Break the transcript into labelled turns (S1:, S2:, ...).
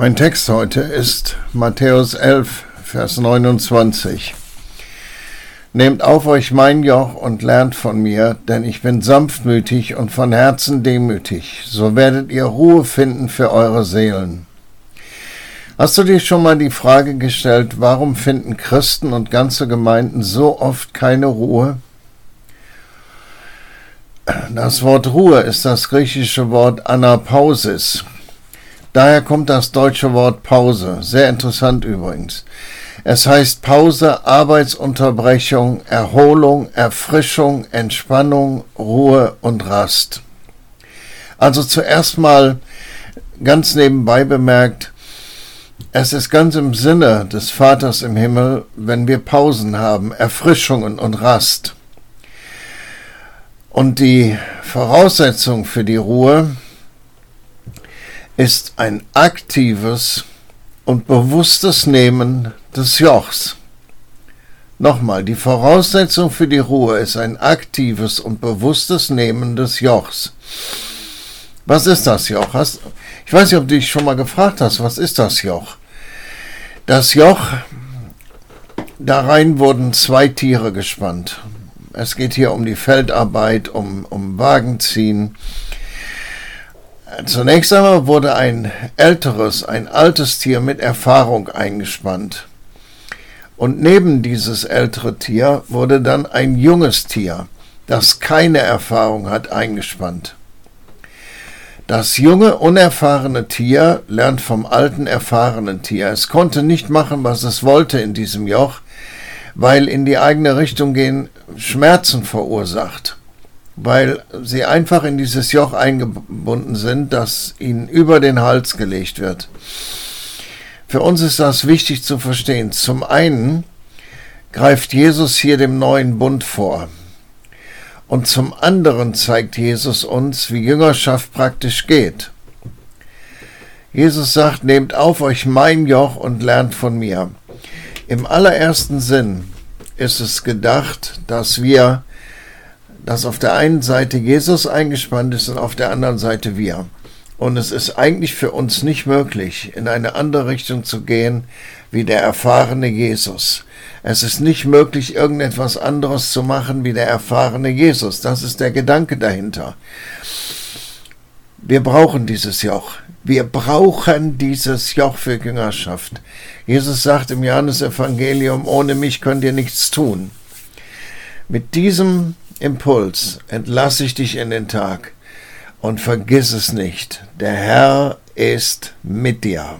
S1: Mein Text heute ist Matthäus 11, Vers 29. Nehmt auf euch mein Joch und lernt von mir, denn ich bin sanftmütig und von Herzen demütig, so werdet ihr Ruhe finden für eure Seelen. Hast du dir schon mal die Frage gestellt, warum finden Christen und ganze Gemeinden so oft keine Ruhe? Das Wort Ruhe ist das griechische Wort Anapausis. Daher kommt das deutsche Wort Pause. Sehr interessant übrigens. Es heißt Pause, Arbeitsunterbrechung, Erholung, Erfrischung, Entspannung, Ruhe und Rast. Also zuerst mal ganz nebenbei bemerkt, es ist ganz im Sinne des Vaters im Himmel, wenn wir Pausen haben, Erfrischungen und Rast. Und die Voraussetzung für die Ruhe ist ein aktives und bewusstes Nehmen des Jochs. Nochmal, die Voraussetzung für die Ruhe ist ein aktives und bewusstes Nehmen des Jochs. Was ist das Joch? Hast, ich weiß nicht, ob du dich schon mal gefragt hast, was ist das Joch? Das Joch, da rein wurden zwei Tiere gespannt. Es geht hier um die Feldarbeit, um, um Wagenziehen. Zunächst einmal wurde ein älteres, ein altes Tier mit Erfahrung eingespannt. Und neben dieses ältere Tier wurde dann ein junges Tier, das keine Erfahrung hat, eingespannt. Das junge, unerfahrene Tier lernt vom alten, erfahrenen Tier. Es konnte nicht machen, was es wollte in diesem Joch, weil in die eigene Richtung gehen Schmerzen verursacht weil sie einfach in dieses Joch eingebunden sind, das ihnen über den Hals gelegt wird. Für uns ist das wichtig zu verstehen. Zum einen greift Jesus hier dem neuen Bund vor. Und zum anderen zeigt Jesus uns, wie Jüngerschaft praktisch geht. Jesus sagt, nehmt auf euch mein Joch und lernt von mir. Im allerersten Sinn ist es gedacht, dass wir dass auf der einen Seite Jesus eingespannt ist und auf der anderen Seite wir. Und es ist eigentlich für uns nicht möglich, in eine andere Richtung zu gehen wie der erfahrene Jesus. Es ist nicht möglich, irgendetwas anderes zu machen wie der erfahrene Jesus. Das ist der Gedanke dahinter. Wir brauchen dieses Joch. Wir brauchen dieses Joch für Jüngerschaft. Jesus sagt im Johannesevangelium, ohne mich könnt ihr nichts tun. Mit diesem Impuls entlasse ich dich in den Tag und vergiss es nicht, der Herr ist mit dir.